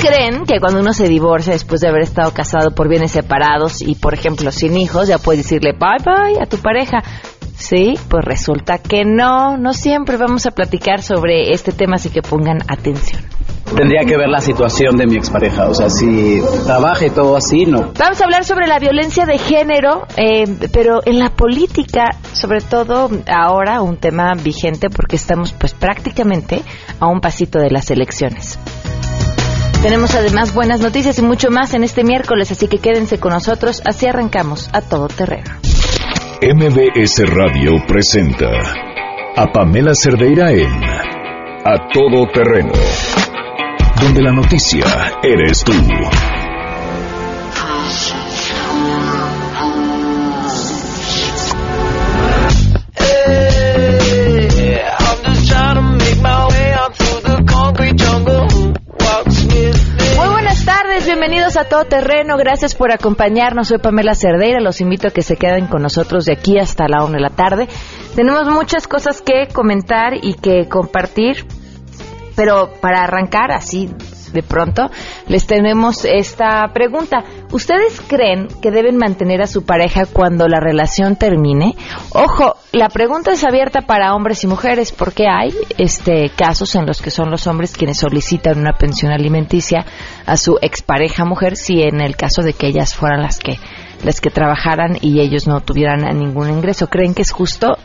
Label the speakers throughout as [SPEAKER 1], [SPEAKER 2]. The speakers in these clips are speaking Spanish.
[SPEAKER 1] creen que cuando uno se divorcia después de haber estado casado por bienes separados y, por ejemplo, sin hijos, ya puedes decirle bye bye a tu pareja? Sí, pues resulta que no, no siempre vamos a platicar sobre este tema, así que pongan atención.
[SPEAKER 2] Tendría que ver la situación de mi expareja, o sea, si trabaja y todo así, no.
[SPEAKER 1] Vamos a hablar sobre la violencia de género, eh, pero en la política, sobre todo ahora, un tema vigente porque estamos pues prácticamente a un pasito de las elecciones. Tenemos además buenas noticias y mucho más en este miércoles, así que quédense con nosotros, así arrancamos a todo terreno.
[SPEAKER 3] MBS Radio presenta a Pamela Cerdeira en A Todo Terreno, donde la noticia eres tú.
[SPEAKER 1] Bienvenidos a Todo Terreno, gracias por acompañarnos, soy Pamela Cerdeira, los invito a que se queden con nosotros de aquí hasta la una de la tarde. Tenemos muchas cosas que comentar y que compartir, pero para arrancar así de pronto, les tenemos esta pregunta. ¿Ustedes creen que deben mantener a su pareja cuando la relación termine? Ojo, la pregunta es abierta para hombres y mujeres porque hay este casos en los que son los hombres quienes solicitan una pensión alimenticia a su expareja mujer si en el caso de que ellas fueran las que las que trabajaran y ellos no tuvieran ningún ingreso. ¿Creen que es justo?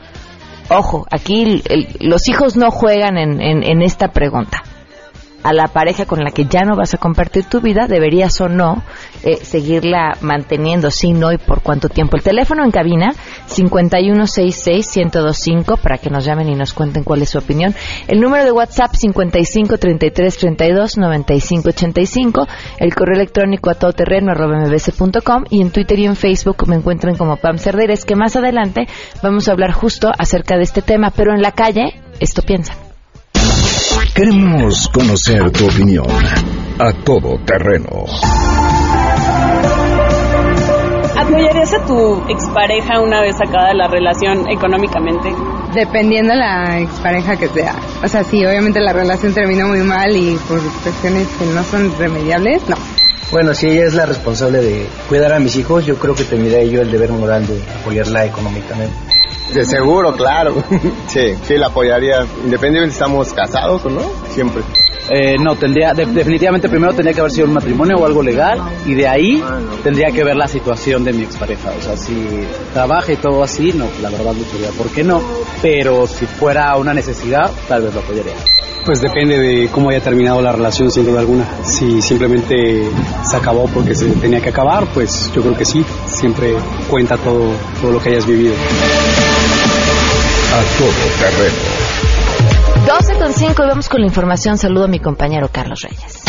[SPEAKER 1] Ojo, aquí los hijos no juegan en esta pregunta. A la pareja con la que ya no vas a compartir tu vida, deberías o no eh, seguirla manteniendo, sí, no y por cuánto tiempo. El teléfono en cabina, 5166-1025, para que nos llamen y nos cuenten cuál es su opinión. El número de WhatsApp, 5533329585. El correo electrónico a todoterreno. Y en Twitter y en Facebook me encuentran como Pam Cerdeira. Es que más adelante vamos a hablar justo acerca de este tema, pero en la calle, esto piensan.
[SPEAKER 3] Queremos conocer tu opinión. A Todo Terreno.
[SPEAKER 4] ¿Apoyarías a tu expareja una vez acabada la relación económicamente?
[SPEAKER 5] Dependiendo la expareja que sea. O sea, si obviamente la relación terminó muy mal y por cuestiones que no son remediables, no.
[SPEAKER 6] Bueno, si ella es la responsable de cuidar a mis hijos, yo creo que tendría yo el deber moral de apoyarla económicamente.
[SPEAKER 7] De seguro, claro. Sí, sí, la apoyaría. Independientemente si estamos casados o no, siempre.
[SPEAKER 2] Eh, no, tendría, de- definitivamente primero tendría que haber sido un matrimonio o algo legal y de ahí tendría que ver la situación de mi expareja. O sea, si trabaja y todo así, no, la verdad lucharía, ¿por qué no? Pero si fuera una necesidad, tal vez lo apoyaría.
[SPEAKER 8] Pues depende de cómo haya terminado la relación, sin duda alguna. Si simplemente se acabó porque se tenía que acabar, pues yo creo que sí. Siempre cuenta todo, todo lo que hayas vivido.
[SPEAKER 3] A Todo Terreno.
[SPEAKER 1] 12 con 5 y vamos con la información. Saludo a mi compañero Carlos Reyes.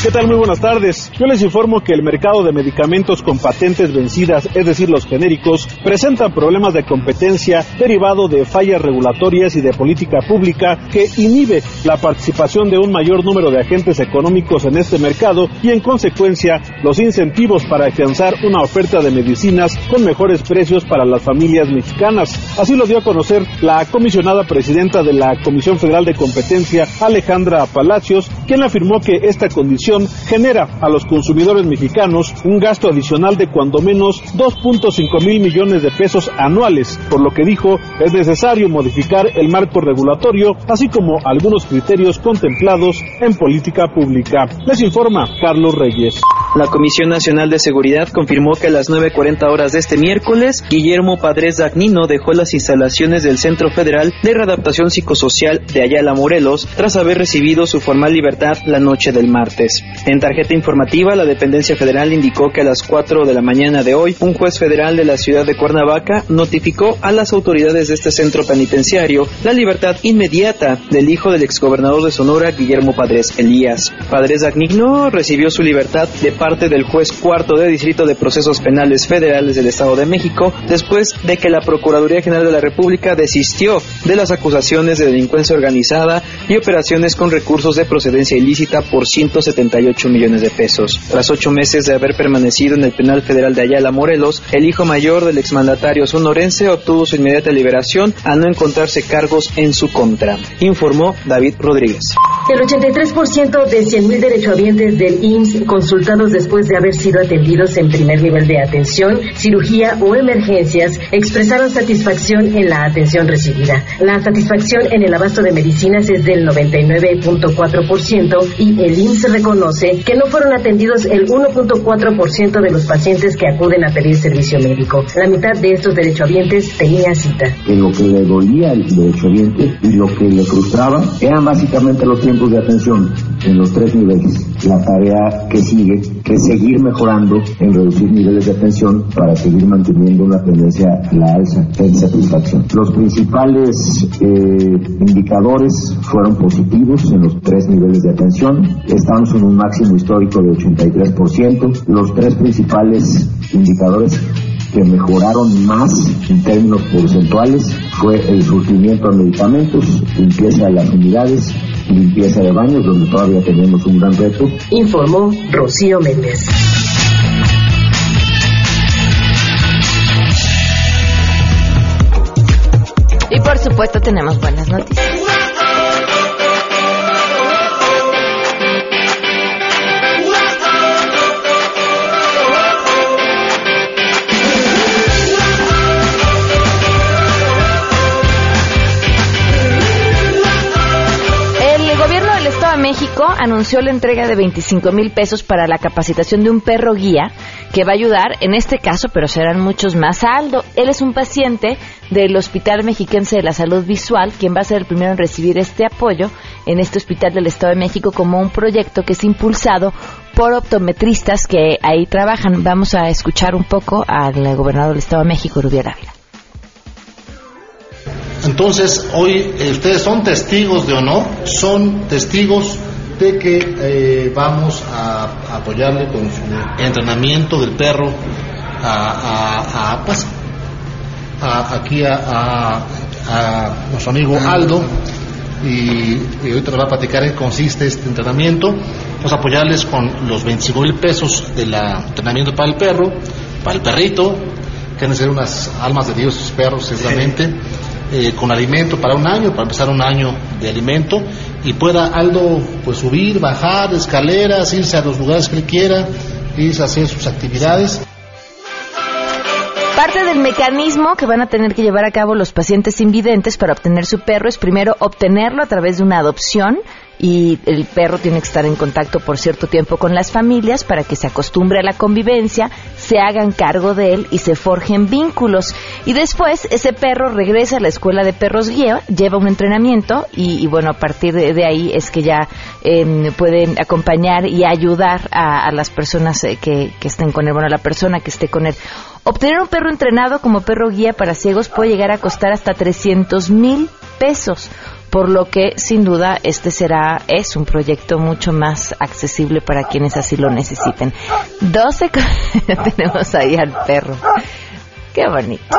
[SPEAKER 9] ¿Qué tal? Muy buenas tardes. Yo les informo que el mercado de medicamentos con patentes vencidas, es decir, los genéricos, presenta problemas de competencia derivado de fallas regulatorias y de política pública que inhibe la participación de un mayor número de agentes económicos en este mercado y, en consecuencia, los incentivos para afianzar una oferta de medicinas con mejores precios para las familias mexicanas. Así lo dio a conocer la comisionada presidenta de la Comisión Federal de Competencia, Alejandra Palacios, quien afirmó que esta condición genera a los consumidores mexicanos un gasto adicional de cuando menos 2.5 mil millones de pesos anuales, por lo que dijo es necesario modificar el marco regulatorio, así como algunos criterios contemplados en política pública. Les informa Carlos Reyes.
[SPEAKER 10] La Comisión Nacional de Seguridad confirmó que a las 9.40 horas de este miércoles, Guillermo Padres Dagnino dejó las instalaciones del Centro Federal de Readaptación Psicosocial de Ayala Morelos tras haber recibido su formal libertad la noche del martes. En tarjeta informativa, la dependencia federal indicó que a las 4 de la mañana de hoy, un juez federal de la ciudad de Cuernavaca notificó a las autoridades de este centro penitenciario la libertad inmediata del hijo del exgobernador de Sonora, Guillermo Padres Elías. Padres Dagnino recibió su libertad de parte del juez cuarto de Distrito de Procesos Penales Federales del Estado de México, después de que la Procuraduría General de la República desistió de las acusaciones de delincuencia organizada y operaciones con recursos de procedencia ilícita por 178 millones de pesos. Tras ocho meses de haber permanecido en el penal federal de Ayala, Morelos, el hijo mayor del exmandatario sonorense obtuvo su inmediata liberación a no encontrarse cargos en su contra, informó David Rodríguez.
[SPEAKER 11] El 83% de 100.000 derechohabientes del IMSS consultados después de haber sido atendidos en primer nivel de atención, cirugía o emergencias expresaron satisfacción en la atención recibida. La satisfacción en el abasto de medicinas es del 99.4% y el IMSS reconoce que no fueron atendidos el 1.4% de los pacientes que acuden a pedir servicio médico. La mitad de estos derechohabientes tenía cita.
[SPEAKER 12] En lo que le dolía al derechohabiente y lo que le frustraba eran básicamente los tiempos de atención en los tres niveles. La tarea que sigue, es seguir mejorando en reducir niveles de atención para seguir manteniendo una tendencia a la alza en satisfacción. Los principales eh, indicadores fueron positivos en los tres niveles de atención. Estamos en un máximo histórico de 83%. Los tres principales indicadores que mejoraron más en términos porcentuales fue el surtimiento de medicamentos, limpieza de las unidades, limpieza de baños, donde todavía tenemos un gran reto.
[SPEAKER 11] Informó Rocío Méndez.
[SPEAKER 1] Y por supuesto tenemos buenas noticias. México anunció la entrega de 25 mil pesos para la capacitación de un perro guía que va a ayudar, en este caso, pero serán muchos más, a Aldo. Él es un paciente del Hospital Mexiquense de la Salud Visual, quien va a ser el primero en recibir este apoyo en este hospital del Estado de México como un proyecto que es impulsado por optometristas que ahí trabajan. Vamos a escuchar un poco al gobernador del Estado de México, Rubier Ávila.
[SPEAKER 13] Entonces, hoy eh, ustedes son testigos de honor, son testigos de que eh, vamos a, apoyarle con su entrenamiento del perro a, a, pues, aquí a, nuestro amigo Aldo y, y ahorita nos va a platicar en qué consiste este entrenamiento. Vamos a apoyarles con los 25 mil pesos del entrenamiento para el perro, para el perrito, que han de ser unas almas de Dios sus perros seguramente. Eh, con alimento para un año, para empezar un año de alimento, y pueda Aldo pues subir, bajar escaleras, irse a los lugares que él quiera, irse a hacer sus actividades.
[SPEAKER 1] Parte del mecanismo que van a tener que llevar a cabo los pacientes invidentes para obtener su perro es primero obtenerlo a través de una adopción y el perro tiene que estar en contacto por cierto tiempo con las familias para que se acostumbre a la convivencia, se hagan cargo de él y se forjen vínculos. Y después ese perro regresa a la escuela de perros guía, lleva un entrenamiento y, bueno, a partir de, ahí es que ya em, pueden acompañar y ayudar a, las personas eh, que, que estén con él, bueno, a la persona que esté con él. Obtener un perro entrenado como perro guía para ciegos puede llegar a costar hasta 300 mil pesos por lo que sin duda este será es un proyecto mucho más accesible para quienes así lo necesiten. 12 tenemos ahí al perro. Qué bonito.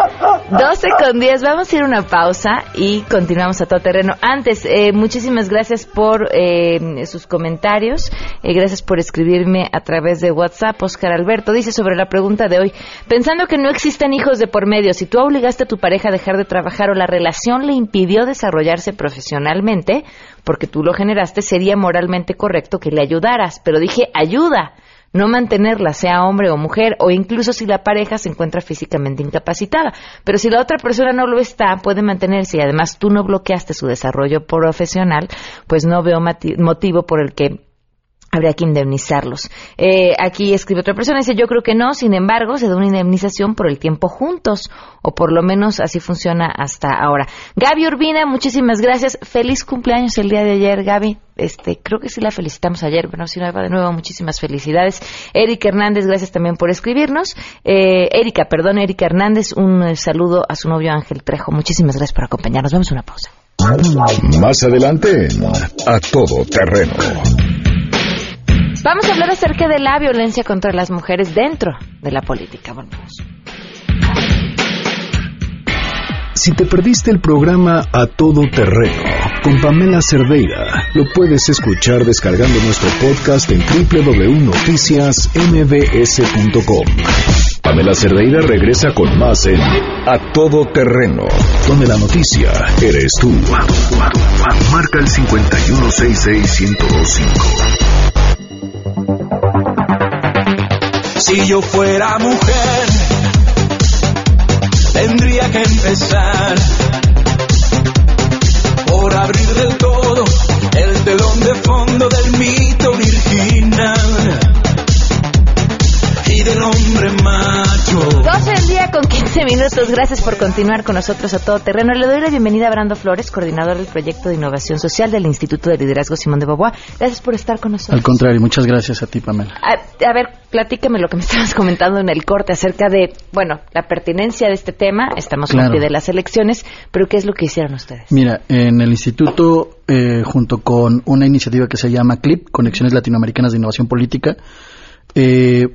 [SPEAKER 1] 12 con 10. Vamos a ir a una pausa y continuamos a todo terreno. Antes, eh, muchísimas gracias por eh, sus comentarios. Eh, gracias por escribirme a través de WhatsApp. Oscar Alberto dice sobre la pregunta de hoy: Pensando que no existen hijos de por medio, si tú obligaste a tu pareja a dejar de trabajar o la relación le impidió desarrollarse profesionalmente, porque tú lo generaste, sería moralmente correcto que le ayudaras. Pero dije ayuda no mantenerla, sea hombre o mujer, o incluso si la pareja se encuentra físicamente incapacitada. Pero si la otra persona no lo está, puede mantenerse y además tú no bloqueaste su desarrollo profesional, pues no veo motivo por el que habría que indemnizarlos. Eh, aquí escribe otra persona, dice, yo creo que no, sin embargo, se da una indemnización por el tiempo juntos, o por lo menos así funciona hasta ahora. Gaby Urbina, muchísimas gracias. Feliz cumpleaños el día de ayer, Gaby. Este, creo que sí la felicitamos ayer, pero si no, de nuevo, muchísimas felicidades. Erika Hernández, gracias también por escribirnos. Eh, Erika, perdón, Erika Hernández, un eh, saludo a su novio Ángel Trejo. Muchísimas gracias por acompañarnos. Vamos a una pausa.
[SPEAKER 3] Más adelante, a todo terreno.
[SPEAKER 1] Vamos a hablar acerca de la violencia contra las mujeres dentro de la política. Volvemos.
[SPEAKER 3] Si te perdiste el programa A Todo Terreno con Pamela Cerdeira, lo puedes escuchar descargando nuestro podcast en www.noticiasmbs.com. Pamela Cerdeira regresa con más en A Todo Terreno, donde la noticia eres tú. Marca el 5166125.
[SPEAKER 14] Si yo fuera mujer tendría que empezar por abrir del todo el telón de fondo del mito virginal y del hombre macho.
[SPEAKER 1] 12 del día con 15 minutos. Gracias por continuar con nosotros a todo terreno. Le doy la bienvenida a Brando Flores, coordinador del proyecto de innovación social del Instituto de Liderazgo Simón de Beauvoir. Gracias por estar con nosotros.
[SPEAKER 15] Al contrario, muchas gracias a ti, Pamela.
[SPEAKER 1] A, a ver, platícame lo que me estabas comentando en el corte acerca de, bueno, la pertinencia de este tema. Estamos
[SPEAKER 15] Claro.
[SPEAKER 1] pie de las elecciones, pero ¿qué es lo que hicieron ustedes?
[SPEAKER 15] Mira, en el instituto, eh, junto con una iniciativa que se llama CLIP, Conexiones Latinoamericanas de Innovación Política, eh,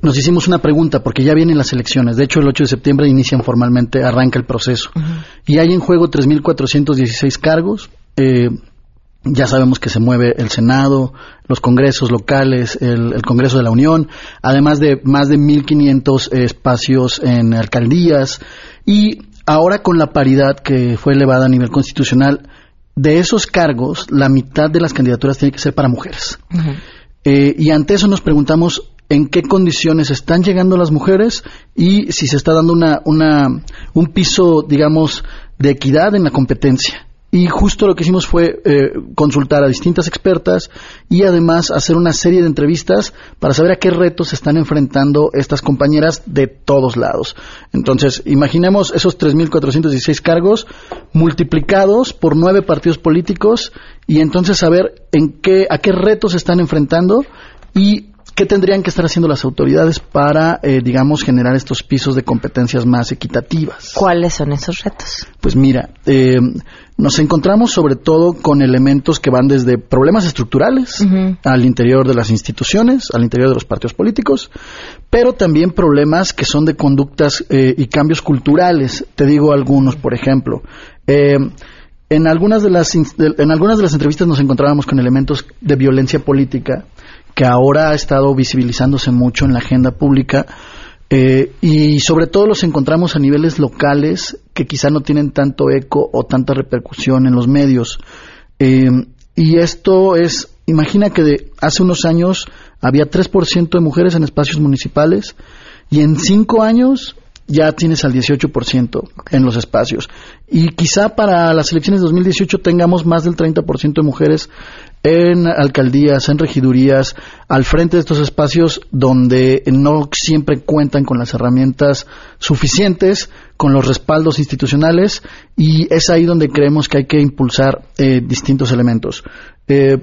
[SPEAKER 15] nos hicimos una pregunta porque ya vienen las elecciones. De hecho, el 8 de septiembre inician formalmente, arranca el proceso. Y hay en juego 3.416 cargos. eh, ya sabemos que se mueve el Senado, los congresos locales, el, el Congreso de la Unión, además de más de 1.500 espacios en alcaldías. Y ahora con la paridad que fue elevada a nivel constitucional, de esos cargos, la mitad de las candidaturas tiene que ser para mujeres. Eh, y ante eso nos preguntamos en qué condiciones están llegando las mujeres y si se está dando una, una, un piso, digamos, de equidad en la competencia. Y justo lo que hicimos fue eh, consultar a distintas expertas y además hacer una serie de entrevistas para saber a qué retos se están enfrentando estas compañeras de todos lados. Entonces, imaginemos esos 3.416 cargos multiplicados por nueve partidos políticos y entonces saber en qué, a qué retos se están enfrentando y qué tendrían que estar haciendo las autoridades para, eh, digamos, generar estos pisos de competencias más equitativas.
[SPEAKER 1] ¿Cuáles son esos retos?
[SPEAKER 15] Pues mira, eh, nos encontramos sobre todo con elementos que van desde problemas estructurales al interior de las instituciones, al interior de los partidos políticos, pero también problemas que son de conductas eh, y cambios culturales. Te digo algunos, por ejemplo. Eh, en algunas de las en algunas de las entrevistas nos encontrábamos con elementos de violencia política que ahora ha estado visibilizándose mucho en la agenda pública eh, y sobre todo los encontramos a niveles locales que quizá no tienen tanto eco o tanta repercusión en los medios. Eh, y esto es, imagina que de hace unos años había 3% de mujeres en espacios municipales y en cinco años ya tienes al 18% en los espacios. Y quizá para las elecciones de 2018 tengamos más del 30% de mujeres en alcaldías, en regidurías, al frente de estos espacios donde no siempre cuentan con las herramientas suficientes, con los respaldos institucionales, y es ahí donde creemos que hay que impulsar eh, distintos elementos. Eh,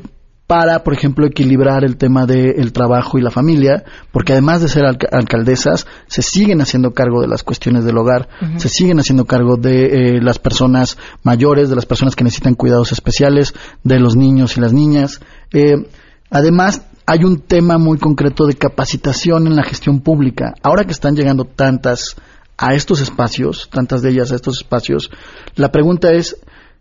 [SPEAKER 15] para, por ejemplo, equilibrar el tema del trabajo y la familia, porque además de ser alca- alcaldesas, se siguen haciendo cargo de las cuestiones del hogar, se siguen haciendo cargo de eh, las personas mayores, de las personas que necesitan cuidados especiales, de los niños y las niñas. Eh, además, hay un tema muy concreto de capacitación en la gestión pública. Ahora que están llegando tantas a estos espacios, tantas de ellas a estos espacios, la pregunta es,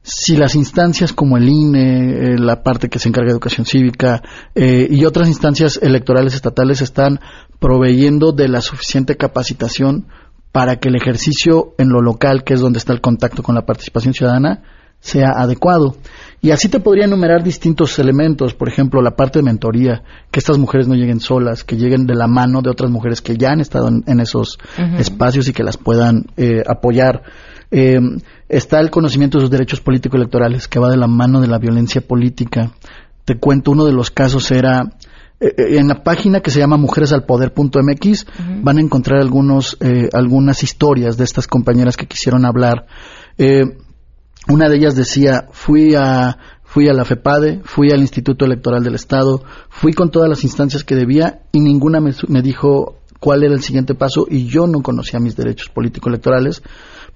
[SPEAKER 15] si las instancias como el INE, eh, la parte que se encarga de educación cívica eh, y otras instancias electorales estatales están proveyendo de la suficiente capacitación para que el ejercicio en lo local, que es donde está el contacto con la participación ciudadana, sea adecuado. Y así te podría enumerar distintos elementos, por ejemplo, la parte de mentoría, que estas mujeres no lleguen solas, que lleguen de la mano de otras mujeres que ya han estado en, en esos espacios y que las puedan eh, apoyar. Eh, está el conocimiento de sus derechos político-electorales, que va de la mano de la violencia política. Te cuento, uno de los casos era, eh, eh, en la página que se llama mujeresalpoder.mx van a encontrar algunos, eh, algunas historias de estas compañeras que quisieron hablar. Eh, una de ellas decía, fui a, fui a la FEPADE, fui al Instituto Electoral del Estado, fui con todas las instancias que debía y ninguna me, me dijo cuál era el siguiente paso y yo no conocía mis derechos político-electorales,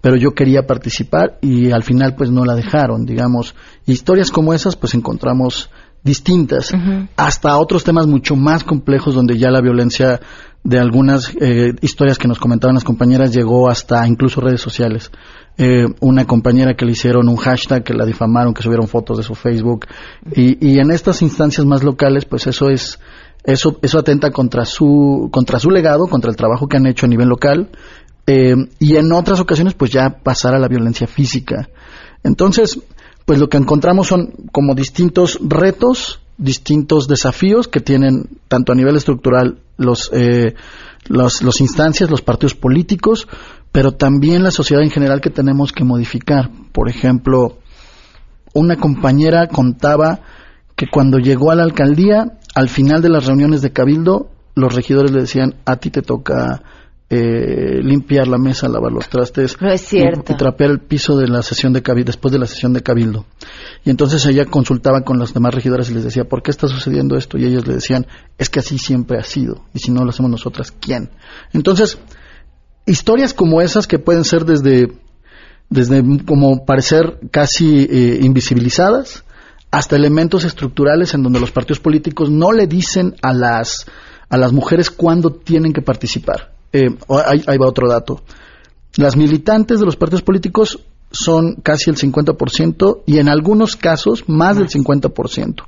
[SPEAKER 15] pero yo quería participar y al final pues no la dejaron, digamos. Historias como esas pues encontramos distintas, hasta otros temas mucho más complejos donde ya la violencia de algunas eh, historias que nos comentaban las compañeras llegó hasta incluso redes sociales. Eh, una compañera que le hicieron un hashtag, que la difamaron, que subieron fotos de su Facebook. Y, y en estas instancias más locales, pues eso es, eso, eso atenta contra su, contra su legado, contra el trabajo que han hecho a nivel local. Eh, y en otras ocasiones, pues ya pasar a la violencia física. Entonces, pues lo que encontramos son como distintos retos, distintos desafíos que tienen tanto a nivel estructural los, eh, los, instancias, los partidos políticos, pero también la sociedad en general que tenemos que modificar. Por ejemplo, una compañera contaba que cuando llegó a la alcaldía, al final de las reuniones de cabildo, los regidores le decían, a ti te toca eh, limpiar la mesa, lavar los trastes
[SPEAKER 1] Y,
[SPEAKER 15] y trapear el piso de la sesión de cabildo, después de la sesión de cabildo. Y entonces ella consultaba con las demás regidoras y les decía, ¿por qué está sucediendo esto? Y ellos le decían, es que así siempre ha sido. Y si no lo hacemos nosotras, ¿quién? Entonces, historias como esas que pueden ser desde, desde como parecer casi eh, invisibilizadas hasta elementos estructurales en donde los partidos políticos no le dicen a las, a las mujeres cuándo tienen que participar. Eh, ahí, ahí va otro dato. Las militantes de los partidos políticos son casi el 50% y en algunos casos más del 50%.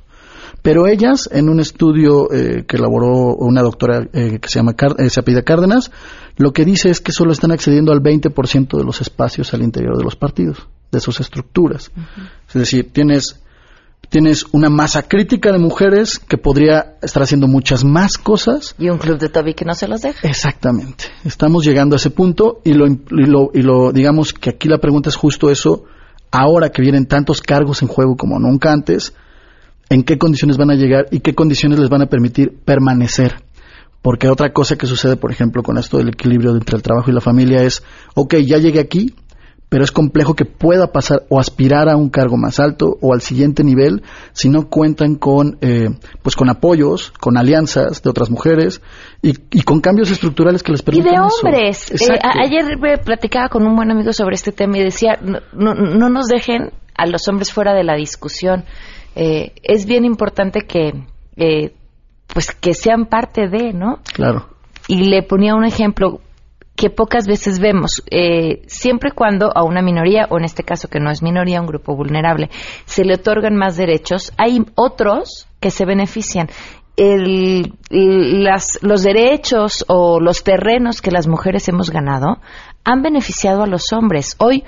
[SPEAKER 15] Pero ellas, en un estudio eh, que elaboró una doctora eh, que se llama Car eh, se Cárdenas, lo que dice es que solo están accediendo al 20% de los espacios al interior de los partidos, de sus estructuras. Es decir, tienes tienes una masa crítica de mujeres que podría estar haciendo muchas más cosas.
[SPEAKER 1] Y un club de Toby que no se los deja.
[SPEAKER 15] Exactamente. Estamos llegando a ese punto y lo, y lo, y lo digamos que aquí la pregunta es justo eso. Ahora que vienen tantos cargos en juego como nunca antes, ¿en qué condiciones van a llegar y qué condiciones les van a permitir permanecer? Porque otra cosa que sucede, por ejemplo, con esto del equilibrio entre el trabajo y la familia es, ok, ya llegué aquí, pero es complejo que pueda pasar o aspirar a un cargo más alto o al siguiente nivel si no cuentan con eh, pues con apoyos, con alianzas de otras mujeres y, y con cambios estructurales que les
[SPEAKER 1] Y
[SPEAKER 15] permitan
[SPEAKER 1] de
[SPEAKER 15] eso.
[SPEAKER 1] hombres. Eh, ayer me platicaba con un buen amigo sobre este tema y decía, no, no, no nos dejen a los hombres fuera de la discusión. Eh, es bien importante que, eh, pues, que sean parte de, ¿no?
[SPEAKER 15] Claro.
[SPEAKER 1] y le ponía un ejemplo que pocas veces vemos, eh, siempre cuando a una minoría, o en este caso que no es minoría, un grupo vulnerable, se le otorgan más derechos, hay otros que se benefician. El- las- los derechos o los terrenos que las mujeres hemos ganado han beneficiado a los hombres. Hoy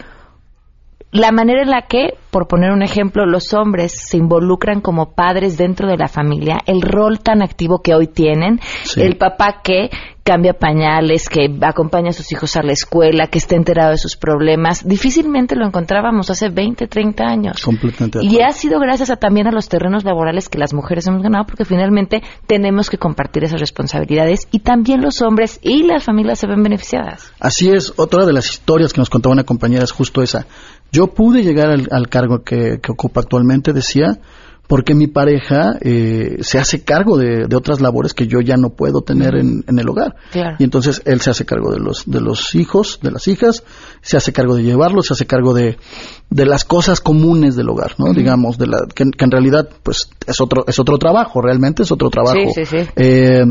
[SPEAKER 1] la manera en la que, por poner un ejemplo, los hombres se involucran como padres dentro de la familia, el rol tan activo que hoy tienen,
[SPEAKER 15] Sí.
[SPEAKER 1] el papá que cambia pañales, que acompaña a sus hijos a la escuela, que está enterado de sus problemas, difícilmente lo encontrábamos hace 20, 30 años.
[SPEAKER 15] Completamente
[SPEAKER 1] Y ha sido gracias a, también a los terrenos laborales que las mujeres hemos ganado, porque finalmente tenemos que compartir esas responsabilidades y también los hombres y las familias se ven beneficiadas.
[SPEAKER 15] Así es, otra de las historias que nos contaba una compañera es justo esa. Yo pude llegar al, al cargo que, que ocupa actualmente, decía, porque mi pareja eh, se hace cargo de, de otras labores que yo ya no puedo tener en, en el hogar.
[SPEAKER 1] Claro.
[SPEAKER 15] Y entonces él se hace cargo de los, de los hijos, de las hijas, se hace cargo de llevarlos, se hace cargo de, de las cosas comunes del hogar, ¿no? Digamos, de la, que, que en realidad, pues, es otro, es otro trabajo, realmente es otro trabajo.
[SPEAKER 1] Sí, sí, sí.
[SPEAKER 15] Eh,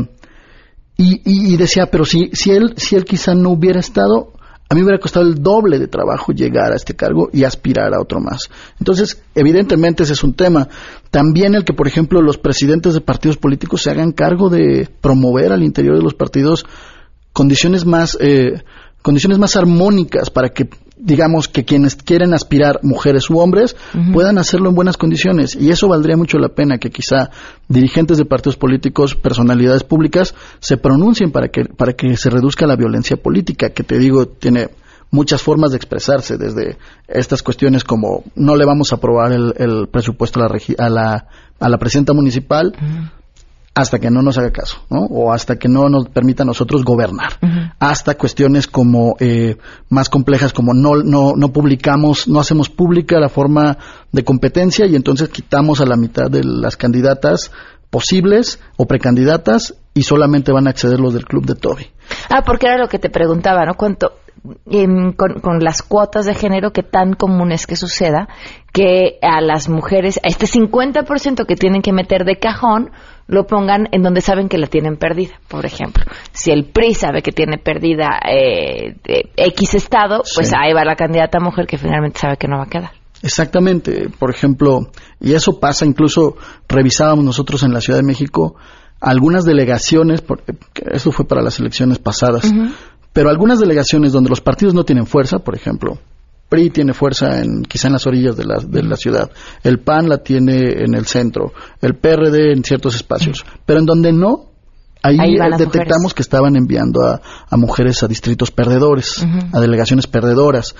[SPEAKER 15] y, y- y decía, pero si, si él, si él quizá no hubiera estado, a mí me hubiera costado el doble de trabajo llegar a este cargo y aspirar a otro más. Entonces, evidentemente ese es un tema. También el que, por ejemplo, los presidentes de partidos políticos se hagan cargo de promover al interior de los partidos condiciones más, eh, condiciones más armónicas para que digamos que quienes quieren aspirar, mujeres u hombres, puedan hacerlo en buenas condiciones. Y eso valdría mucho la pena que quizá dirigentes de partidos políticos, personalidades públicas, se pronuncien para que, para que se reduzca la violencia política, que te digo, tiene muchas formas de expresarse, desde estas cuestiones como no le vamos a aprobar el, el presupuesto a la, regi- a la, a la presidenta municipal, hasta que no nos haga caso, ¿no? O hasta que no nos permita a nosotros gobernar. Hasta cuestiones como eh, más complejas como no, no, no publicamos, no hacemos pública la forma de competencia y entonces quitamos a la mitad de las candidatas posibles o precandidatas y solamente van a acceder los del club de Toby.
[SPEAKER 1] Ah, porque era lo que te preguntaba, ¿no? ¿Cuánto, em, con, con las cuotas de género que tan común es que suceda que a las mujeres, a este 50% que tienen que meter de cajón, lo pongan en donde saben que la tienen perdida. Por ejemplo, si el PRI sabe que tiene perdida eh, eh, X estado, pues
[SPEAKER 15] Sí.
[SPEAKER 1] ahí va la candidata mujer que finalmente sabe que no va a quedar.
[SPEAKER 15] Exactamente, por ejemplo, y eso pasa, incluso revisábamos nosotros en la Ciudad de México algunas delegaciones, por- eso fue para las elecciones pasadas, pero algunas delegaciones donde los partidos no tienen fuerza, por ejemplo, PRI tiene fuerza en, quizá en las orillas de la, de la ciudad, el PAN la tiene en el centro, el PRD en ciertos espacios, pero en donde no, ahí, detectamos
[SPEAKER 1] mujeres.
[SPEAKER 15] que estaban enviando a, a mujeres a distritos perdedores, a delegaciones perdedoras.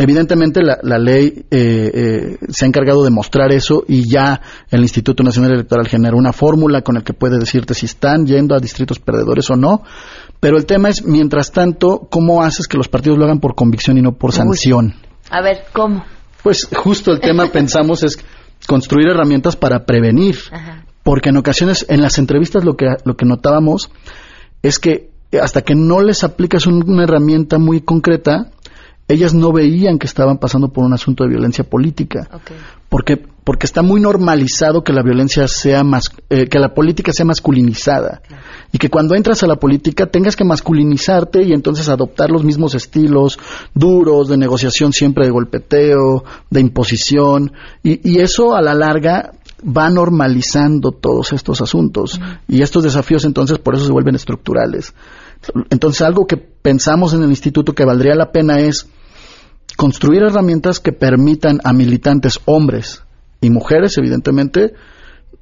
[SPEAKER 15] Evidentemente la, la ley eh, eh, se ha encargado de mostrar eso y ya el Instituto Nacional Electoral genera una fórmula con la que puede decirte si están yendo a distritos perdedores o no. Pero el tema es, mientras tanto, ¿cómo haces que los partidos lo hagan por convicción y no por sanción?
[SPEAKER 1] A ver, ¿cómo?
[SPEAKER 15] Pues justo el tema pensamos es construir herramientas para prevenir, porque en ocasiones en las entrevistas lo que lo que notábamos es que hasta que no les aplicas un- una herramienta muy concreta, ellas no veían que estaban pasando por un asunto de violencia política, porque porque está muy normalizado que la violencia sea más eh, que la política sea masculinizada. Y que cuando entras a la política tengas que masculinizarte y entonces adoptar los mismos estilos duros de negociación siempre de golpeteo, de imposición. Y, y eso a la larga va normalizando todos estos asuntos. Y estos desafíos entonces por eso se vuelven estructurales. Entonces algo que pensamos en el instituto que valdría la pena es construir herramientas que permitan a militantes hombres y mujeres, evidentemente,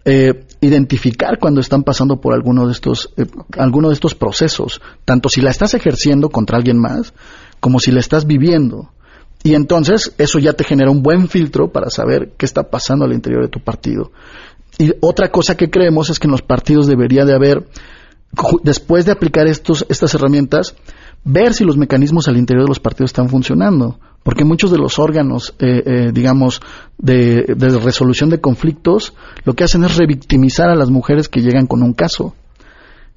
[SPEAKER 15] eh, identificar cuando están pasando por alguno de estos eh, alguno de estos procesos, tanto si la estás ejerciendo contra alguien más como si la estás viviendo. Y entonces eso ya te genera un buen filtro para saber qué está pasando al interior de tu partido. Y otra cosa que creemos es que en los partidos debería de haber después de aplicar estos, estas herramientas, ver si los mecanismos al interior de los partidos están funcionando. Porque muchos de los órganos, eh, eh, digamos, de, de resolución de conflictos, lo que hacen es revictimizar a las mujeres que llegan con un caso.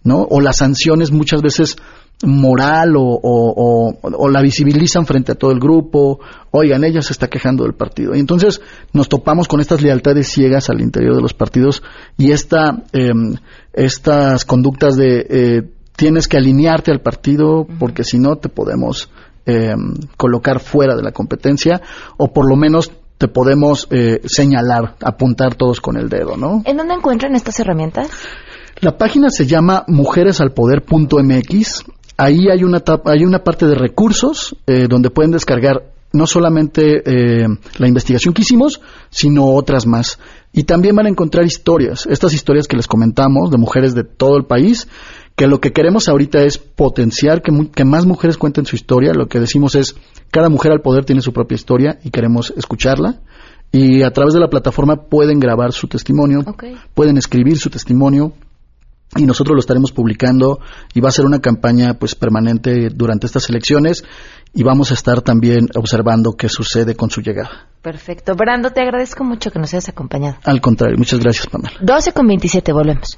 [SPEAKER 15] ¿no? O las sanciones muchas veces moral o, o- o- o la visibilizan frente a todo el grupo, oigan, ella se está quejando del partido. Y entonces nos topamos con estas lealtades ciegas al interior de los partidos y esta, em, estas conductas de eh, tienes que alinearte al partido porque si no te podemos em, colocar fuera de la competencia o por lo menos te podemos eh, señalar, apuntar todos con el dedo, ¿no?
[SPEAKER 1] ¿En dónde encuentran estas herramientas?
[SPEAKER 15] La página se llama mujeresalpoder.mx. Ahí hay una, hay una parte de recursos eh, donde pueden descargar no solamente eh, la investigación que hicimos, sino otras más. Y también van a encontrar historias, estas historias que les comentamos de mujeres de todo el país, que lo que queremos ahorita es potenciar que, más mujeres cuenten su historia. Lo que decimos es, cada mujer al poder tiene su propia historia y queremos escucharla. Y a través de la plataforma pueden grabar su testimonio, pueden escribir su testimonio, y nosotros lo estaremos publicando y va a ser una campaña pues permanente durante estas elecciones y vamos a estar también observando qué sucede con su llegada.
[SPEAKER 1] Perfecto. Brando, te agradezco mucho que nos hayas acompañado.
[SPEAKER 15] Al contrario, muchas gracias, Pamela.
[SPEAKER 1] 12 con 27, volvemos.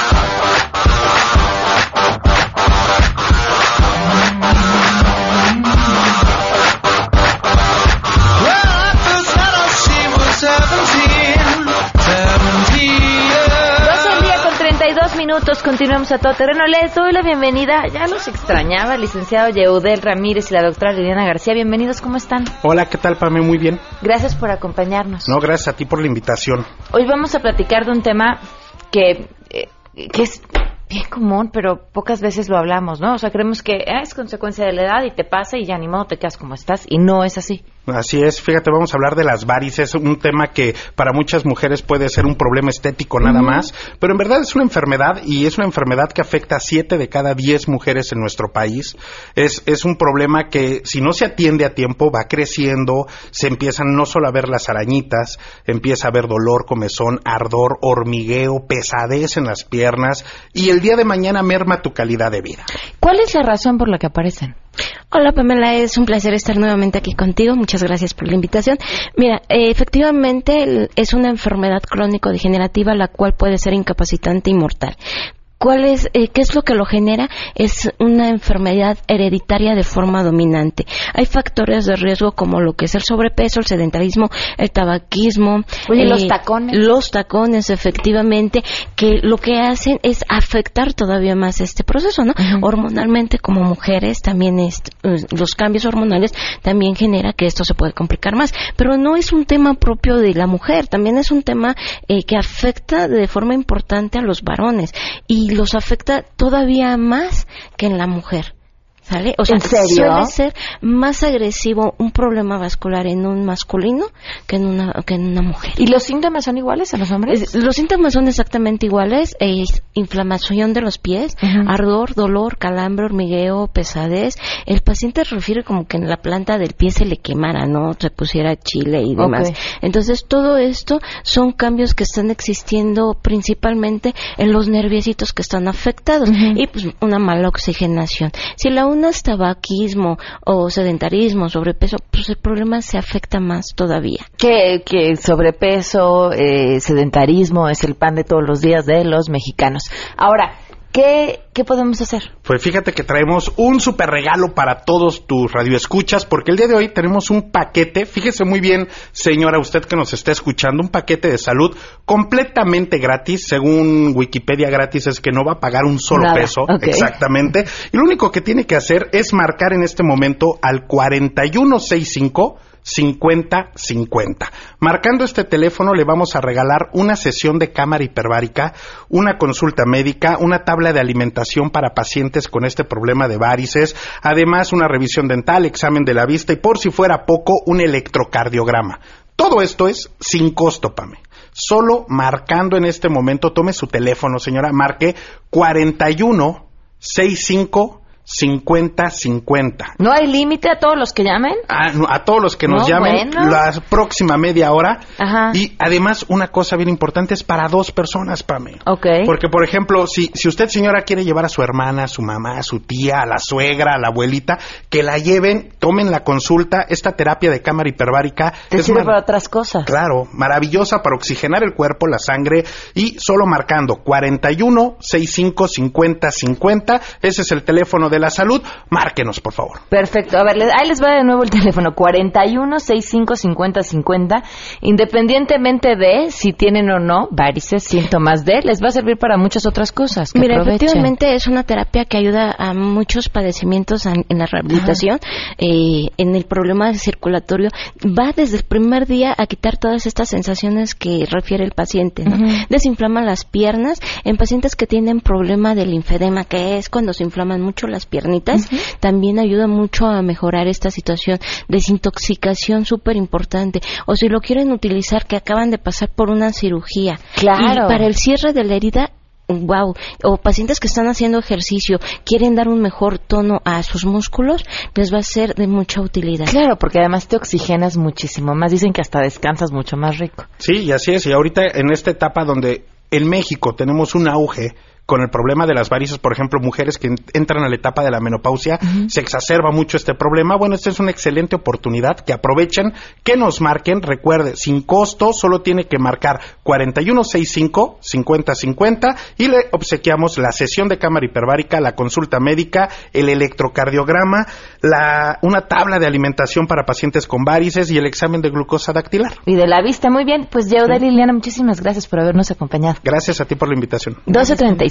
[SPEAKER 1] Minutos, continuamos a todo terreno. Les doy la bienvenida, ya los extrañaba, el licenciado Yeudel Ramírez y la doctora Liliana García. Bienvenidos, ¿cómo están?
[SPEAKER 16] Hola, ¿qué tal, Pame? Muy bien.
[SPEAKER 1] Gracias por acompañarnos.
[SPEAKER 16] No, gracias a ti por la invitación.
[SPEAKER 1] Hoy vamos a platicar de un tema que, eh, que es bien común, pero pocas veces lo hablamos, ¿no? O sea, creemos que ah, es consecuencia de la edad y te pasa y ya ni modo te quedas como estás, y no es así.
[SPEAKER 16] Así es, fíjate, vamos a hablar de las varices, un tema que para muchas mujeres puede ser un problema estético nada más, pero en verdad es una enfermedad y es una enfermedad que afecta a 7 de cada 10 mujeres en nuestro país. Es, es un problema que si no se atiende a tiempo va creciendo, se empiezan no solo a ver las arañitas, empieza a haber dolor, comezón, ardor, hormigueo, pesadez en las piernas y el día de mañana merma tu calidad de vida.
[SPEAKER 1] ¿Cuál es la razón por la que aparecen?
[SPEAKER 17] Hola Pamela, es un placer estar nuevamente aquí contigo. Muchas gracias por la invitación. Mira, eh, efectivamente es una enfermedad crónico-degenerativa la cual puede ser incapacitante y mortal. ¿Cuál es, eh, ¿Qué es lo que lo genera? Es una enfermedad hereditaria de forma dominante. Hay factores de riesgo como lo que es el sobrepeso, el sedentarismo, el tabaquismo. eh,
[SPEAKER 1] Oye, los tacones.
[SPEAKER 17] Los tacones, efectivamente, que lo que hacen es afectar todavía más este proceso, ¿no? Hormonalmente, como mujeres, también es- eh, los cambios hormonales también genera que esto se puede complicar más. Pero no es un tema propio de la mujer, también es un tema eh, que afecta de forma importante a los varones y los afecta todavía más que en la mujer. ¿Sale? O sea,
[SPEAKER 1] ¿En
[SPEAKER 17] suele ser más agresivo un problema vascular en un masculino que en una, que en una mujer.
[SPEAKER 1] ¿Y los síntomas son iguales a los hombres?
[SPEAKER 17] Es- Los síntomas son exactamente iguales, es inflamación de los pies, ardor, dolor, calambre, hormigueo, pesadez. El paciente refiere como que en la planta del pie se le quemara, ¿no? Se pusiera chile y demás. Entonces, todo esto son cambios que están existiendo principalmente en los nerviecitos que están afectados y pues una mala oxigenación. Si la una es tabaquismo o sedentarismo, sobrepeso, pues el problema se afecta más todavía.
[SPEAKER 1] Que, que sobrepeso, eh, sedentarismo es el pan de todos los días de los mexicanos. Ahora, ¿qué, qué podemos hacer?
[SPEAKER 16] Pues fíjate que traemos un super regalo para todos tus radioescuchas, porque el día de hoy tenemos un paquete, fíjese muy bien, señora, usted que nos está escuchando, un paquete de salud completamente gratis, según Wikipedia gratis es que no va a pagar un solo
[SPEAKER 1] Nada,
[SPEAKER 16] peso, exactamente, y lo único que tiene que hacer es marcar en este momento al 4165 5050. Marcando este teléfono le vamos a regalar una sesión de cámara hiperbárica, una consulta médica, una tabla de alimentación para pacientes con este problema de varices, además una revisión dental, examen de la vista y por si fuera poco, un electrocardiograma. Todo esto es sin costo, Pame. Solo marcando en este momento, tome su teléfono, señora, marque 41 65 50 50.
[SPEAKER 1] ¿No hay límite a todos los que llamen?
[SPEAKER 16] A, no, a todos los que nos
[SPEAKER 1] No,
[SPEAKER 16] llamen
[SPEAKER 1] bueno.
[SPEAKER 16] la próxima media hora.
[SPEAKER 1] Ajá.
[SPEAKER 16] Y además, una cosa bien importante es para dos personas, Pame.
[SPEAKER 1] Ok.
[SPEAKER 16] Porque, por ejemplo, si, si usted, señora, quiere llevar a su hermana, a su mamá, a su tía, a la suegra, a la abuelita, que la lleven, tomen la consulta, esta terapia de cámara hiperbárica.
[SPEAKER 1] Te
[SPEAKER 16] es
[SPEAKER 1] sirve para otras cosas.
[SPEAKER 16] Claro, maravillosa para oxigenar el cuerpo, la sangre y solo marcando 41 65 50 50. Ese es el teléfono de la salud. Márquenos, por favor.
[SPEAKER 1] Perfecto. A ver, ahí les va de nuevo el teléfono. 41 65 50 50. Independientemente de si tienen o no varices, síntomas de, les va a servir para muchas otras cosas. Que
[SPEAKER 17] Mira,
[SPEAKER 1] aprovechen.
[SPEAKER 17] efectivamente es una terapia que ayuda a muchos padecimientos en, en la rehabilitación, eh, en el problema circulatorio. Va desde el primer día a quitar todas estas sensaciones que refiere el paciente. ¿no? Desinflama las piernas en pacientes que tienen problema del linfedema, que es cuando se inflaman mucho las piernitas. También ayuda mucho a mejorar esta situación. Desintoxicación súper importante. O si lo quieren utilizar, que acaban de pasar por una cirugía.
[SPEAKER 1] Claro.
[SPEAKER 17] Y para el cierre de la herida, wow, o pacientes que están haciendo ejercicio, quieren dar un mejor tono a sus músculos, les va a ser de mucha utilidad.
[SPEAKER 1] Claro, porque además te oxigenas muchísimo más. Dicen que hasta descansas mucho más rico.
[SPEAKER 16] Sí, y así es. Y ahorita en esta etapa donde en México tenemos un auge con el problema de las varices, por ejemplo, mujeres que en- entran a la etapa de la menopausia, se exacerba mucho este problema. Bueno, esta es una excelente oportunidad que aprovechen, que nos marquen, recuerde, sin costo, solo tiene que marcar 4165 5050 y le obsequiamos la sesión de cámara hiperbárica, la consulta médica, el electrocardiograma, la, una tabla de alimentación para pacientes con varices y el examen de glucosa dactilar.
[SPEAKER 1] Y de la vista, muy bien. Pues Yeuda y Liliana, muchísimas gracias por habernos acompañado.
[SPEAKER 16] Gracias a ti por la invitación.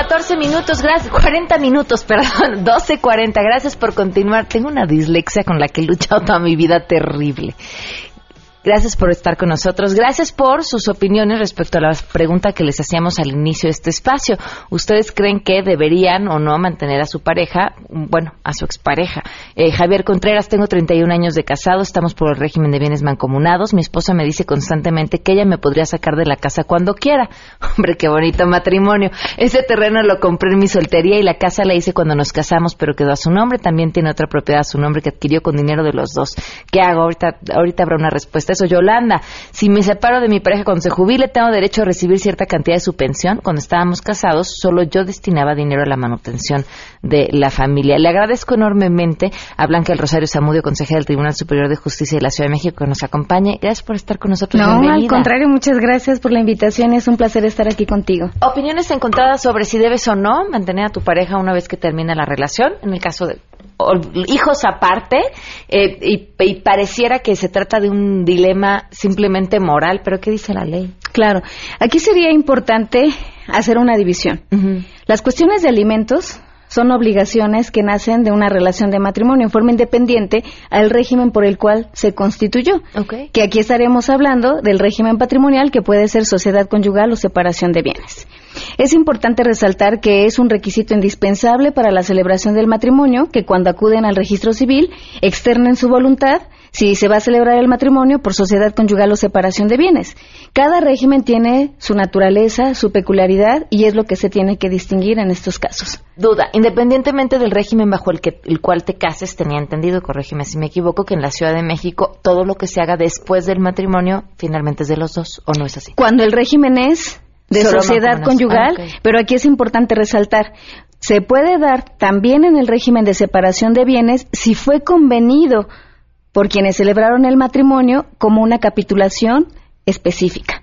[SPEAKER 1] 14 minutos, gracias, 40 minutos, perdón, 12.40, gracias por continuar. Tengo una dislexia con la que he luchado toda mi vida terrible. Gracias por estar con nosotros. Gracias por sus opiniones respecto a la pregunta que les hacíamos al inicio de este espacio. ¿Ustedes creen que deberían o no mantener a su pareja, bueno, a su expareja? Eh, Javier Contreras, tengo 31 años de casado, estamos por el régimen de bienes mancomunados. Mi esposa me dice constantemente que ella me podría sacar de la casa cuando quiera. Hombre, qué bonito matrimonio. Ese terreno lo compré en mi soltería y la casa la hice cuando nos casamos, pero quedó a su nombre. También tiene otra propiedad a su nombre que adquirió con dinero de los dos. ¿Qué hago? Ahorita, ahorita habrá una respuesta Yolanda, si me separo de mi pareja cuando se jubile, tengo derecho a recibir cierta cantidad de su pensión. Cuando estábamos casados, solo yo destinaba dinero a la manutención de la familia. Le agradezco enormemente a Blanca del Rosario Zamudio, consejera del Tribunal Superior de Justicia de la Ciudad de México, que nos acompañe. Gracias por estar con nosotros.
[SPEAKER 18] No,
[SPEAKER 1] Bienvenida.
[SPEAKER 18] al contrario, muchas gracias por la invitación. Es un placer estar aquí contigo.
[SPEAKER 1] Opiniones encontradas sobre si debes o no mantener a tu pareja una vez que termina la relación, en el caso de hijos aparte, eh, y, y pareciera que se trata de un dilema simplemente moral, pero ¿qué dice la ley?
[SPEAKER 18] Claro, aquí sería importante hacer una división. Las cuestiones de alimentos son obligaciones que nacen de una relación de matrimonio en forma independiente al régimen por el cual se constituyó. Que aquí estaremos hablando del régimen patrimonial que puede ser sociedad conyugal o separación de bienes. Es importante resaltar que es un requisito indispensable para la celebración del matrimonio que cuando acuden al registro civil externen su voluntad si se va a celebrar el matrimonio por sociedad conyugal o separación de bienes. Cada régimen tiene su naturaleza, su peculiaridad y es lo que se tiene que distinguir en estos casos.
[SPEAKER 1] Duda, independientemente del régimen bajo el, que, el cual te cases, tenía entendido, corrígeme si me equivoco, que en la Ciudad de México todo lo que se haga después del matrimonio finalmente es de los dos, ¿o no es así?
[SPEAKER 18] Cuando el régimen es de
[SPEAKER 1] Solo
[SPEAKER 18] sociedad conyugal,
[SPEAKER 1] Ah,
[SPEAKER 18] pero aquí es importante resaltar, se puede dar también en el régimen de separación de bienes si fue convenido por quienes celebraron el matrimonio como una capitulación específica.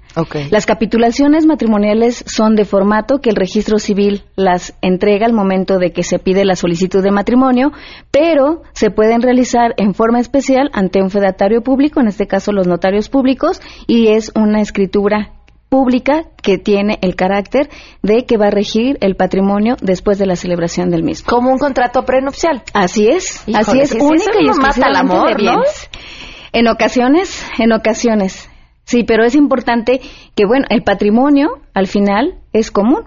[SPEAKER 18] Las capitulaciones matrimoniales son de formato que el registro civil las entrega al momento de que se pide la solicitud de matrimonio, pero se pueden realizar en forma especial ante un fedatario público, en este caso los notarios públicos, y es una escritura pública que tiene el carácter de que va a regir el patrimonio después de la celebración del mismo.
[SPEAKER 1] Como un contrato prenupcial.
[SPEAKER 18] Así es,
[SPEAKER 1] Híjole,
[SPEAKER 18] así es,
[SPEAKER 1] sí,
[SPEAKER 18] única
[SPEAKER 1] eso
[SPEAKER 18] y
[SPEAKER 1] no mata el amor,
[SPEAKER 18] de
[SPEAKER 1] ¿no?
[SPEAKER 18] bienes. En ocasiones, en ocasiones. Sí, pero es importante que, bueno, el patrimonio al final es común.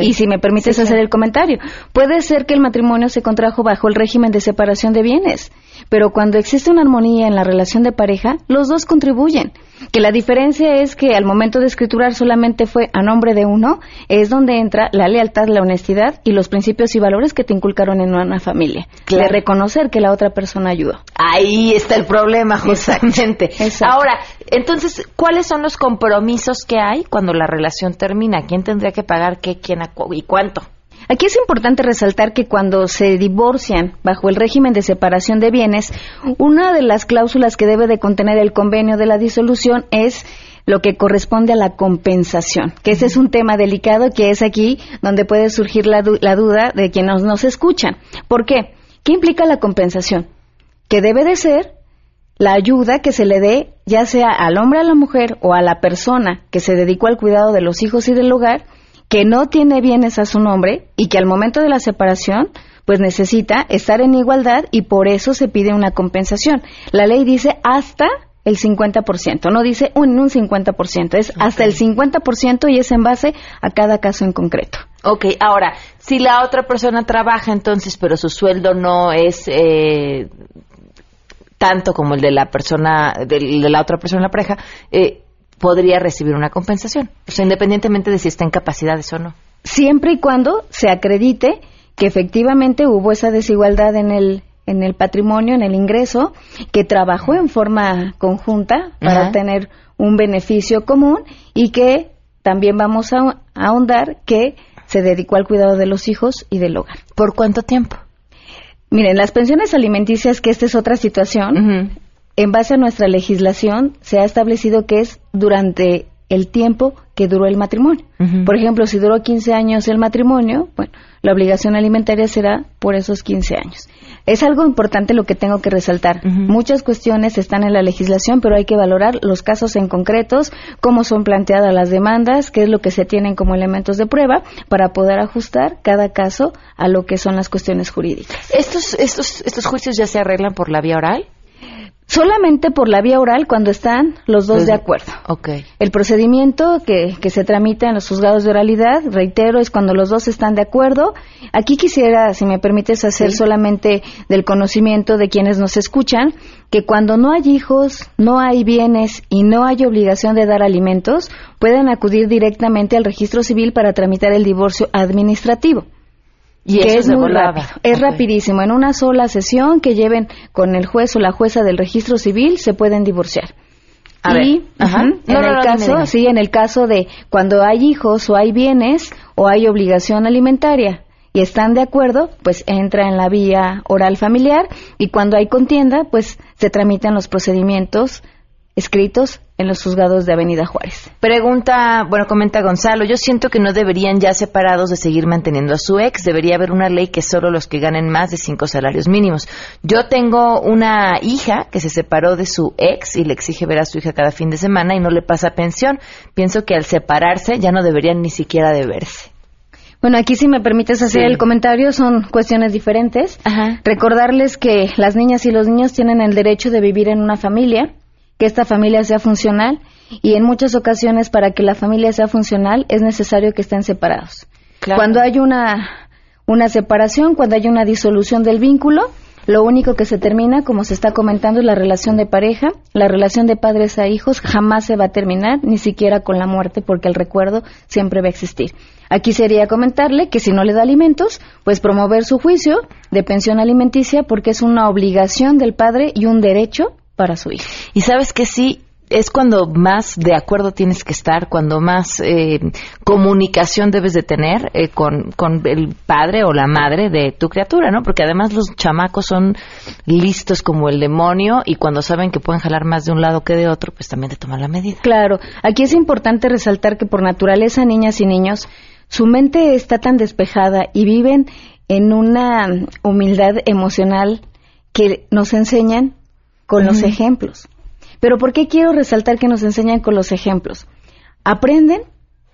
[SPEAKER 18] Y- si me permites
[SPEAKER 1] Sí,
[SPEAKER 18] hacer el comentario, puede ser que el matrimonio se contrajo bajo el régimen de separación de bienes, pero cuando existe una armonía en la relación de pareja, los dos contribuyen. Que la diferencia es que al momento de escriturar solamente fue a nombre de uno, es donde entra la lealtad, la honestidad y los principios y valores que te inculcaron en una familia.
[SPEAKER 1] Claro.
[SPEAKER 18] De reconocer que la otra persona ayudó.
[SPEAKER 1] Ahí está el problema, justamente. Ahora, entonces, ¿cuáles son los compromisos que hay cuando la relación termina? ¿Quién tendría que pagar qué, quién y cuánto?
[SPEAKER 18] Aquí es importante resaltar que cuando se divorcian bajo el régimen de separación de bienes, una de las cláusulas que debe de contener el convenio de la disolución es lo que corresponde a la compensación, que ese es un tema delicado que es aquí donde puede surgir la, la duda de quienes nos escuchan. ¿Por qué? ¿Qué implica la compensación? Que debe de ser la ayuda que se le dé ya sea al hombre, a la mujer o a la persona que se dedicó al cuidado de los hijos y del hogar, que no tiene bienes a su nombre y que al momento de la separación pues necesita estar en igualdad y por eso se pide una compensación. La ley dice hasta el 50%, no dice un, un 50%, es hasta el 50% y es en base a cada caso en concreto.
[SPEAKER 1] Ok, ahora, si la otra persona trabaja entonces, pero su sueldo no es eh, tanto como el de la persona, del- de la otra persona en la pareja, eh, podría recibir una compensación. O sea, independientemente de si está en capacidades o no.
[SPEAKER 18] siempre y cuando se acredite que efectivamente hubo esa desigualdad en el en el patrimonio, en el ingreso, que trabajó en forma conjunta para
[SPEAKER 1] Ajá.
[SPEAKER 18] tener un beneficio común y que también vamos a a ahondar que se dedicó al cuidado de los hijos y del hogar.
[SPEAKER 1] ¿Por cuánto tiempo?
[SPEAKER 18] Miren, las pensiones alimenticias, que esta es otra situación, en base a nuestra legislación se ha establecido que es durante el tiempo que duró el matrimonio. Por ejemplo, si duró 15 años el matrimonio, bueno, la obligación alimentaria será por esos 15 años. Es algo importante lo que tengo que resaltar. Muchas cuestiones están en la legislación, pero hay que valorar los casos en concretos, cómo son planteadas las demandas, qué es lo que se tienen como elementos de prueba para poder ajustar cada caso a lo que son las cuestiones jurídicas.
[SPEAKER 1] ¿Estos, estos, estos juicios ya se arreglan por la vía oral?
[SPEAKER 18] Solamente por la vía oral cuando están los dos de acuerdo.
[SPEAKER 1] Okay.
[SPEAKER 18] El procedimiento que, que, se tramita en los juzgados de oralidad, reitero, es cuando los dos están de acuerdo. Aquí quisiera, si me permites, hacer solamente del conocimiento de quienes nos escuchan, que cuando no hay hijos, no hay bienes y no hay obligación de dar alimentos, pueden acudir directamente al registro civil para tramitar el divorcio administrativo.
[SPEAKER 1] Y
[SPEAKER 18] que es muy rápido. Es rapidísimo. En una sola sesión que lleven con el juez o la jueza del registro civil se pueden divorciar.
[SPEAKER 1] A
[SPEAKER 18] y
[SPEAKER 1] ver. Ajá.
[SPEAKER 18] en
[SPEAKER 1] no,
[SPEAKER 18] el
[SPEAKER 1] no,
[SPEAKER 18] caso, sí, en el caso de cuando hay hijos o hay bienes o hay obligación alimentaria y están de acuerdo, pues entra en la vía oral familiar y cuando hay contienda, pues se tramitan los procedimientos escritos en los juzgados de Avenida Juárez.
[SPEAKER 1] Pregunta, bueno, comenta Gonzalo, yo siento que no deberían ya separados de seguir manteniendo a su ex, debería haber una ley que solo los que ganen más de cinco salarios mínimos. Yo tengo una hija que se separó de su ex y le exige ver a su hija cada fin de semana y no le pasa pensión. Pienso que al separarse ya no deberían ni siquiera de verse.
[SPEAKER 18] Bueno, aquí si me permites hacer
[SPEAKER 1] Sí.
[SPEAKER 18] el comentario, son cuestiones diferentes. Recordarles que las niñas y los niños tienen el derecho de vivir en una familia, que esta familia sea funcional y en muchas ocasiones para que la familia sea funcional es necesario que estén separados.
[SPEAKER 1] Claro.
[SPEAKER 18] Cuando hay una, una separación, cuando hay una disolución del vínculo, lo único que se termina, como se está comentando, es la relación de pareja. La relación de padres a hijos jamás se va a terminar, ni siquiera con la muerte, porque el recuerdo siempre va a existir. Aquí sería comentarle que si no le da alimentos, pues promover su juicio de pensión alimenticia, porque es una obligación del padre y un derecho para su hijo.
[SPEAKER 1] Y sabes que sí, es cuando más de acuerdo tienes que estar, cuando más eh, comunicación debes de tener eh, con, con el padre o la madre de tu criatura, ¿no? Porque además los chamacos son listos como el demonio y cuando saben que pueden jalar más de un lado que de otro, pues también te toman la medida.
[SPEAKER 18] Claro, aquí es importante resaltar que por naturaleza niñas y niños, su mente está tan despejada y viven en una humildad emocional que nos enseñan con los ejemplos. Pero ¿por qué quiero resaltar que nos enseñan con los ejemplos? Aprenden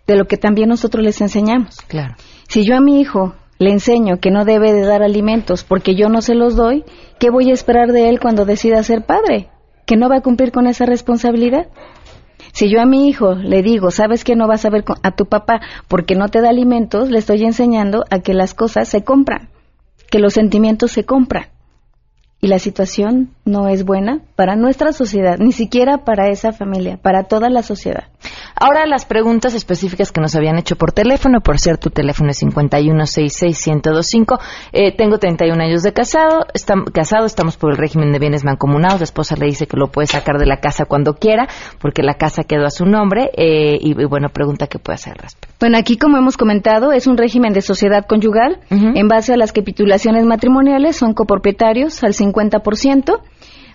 [SPEAKER 18] de lo que también nosotros les enseñamos.
[SPEAKER 1] Claro.
[SPEAKER 18] Si yo a mi hijo le enseño que no debe de dar alimentos porque yo no se los doy, ¿qué voy a esperar de él cuando decida ser padre? ¿Que no va a cumplir con esa responsabilidad? Si yo a mi hijo le digo, sabes que no vas a ver a tu papá porque no te da alimentos, le estoy enseñando a que las cosas se compran, que los sentimientos se compran. Y la situación no es buena para nuestra sociedad, ni siquiera para esa familia, para toda la sociedad.
[SPEAKER 1] Ahora las preguntas específicas que nos habían hecho por teléfono, por cierto, tu teléfono es 5166-1025. Eh, tengo 31 años de casado, estam- casado, estamos por el régimen de bienes mancomunados. La esposa le dice que lo puede sacar de la casa cuando quiera, porque la casa quedó a su nombre. eh, y, y bueno, pregunta qué puede hacer al respecto.
[SPEAKER 18] Bueno, aquí como hemos comentado, es un régimen de sociedad conyugal. En base a las capitulaciones matrimoniales son copropietarios al 50%.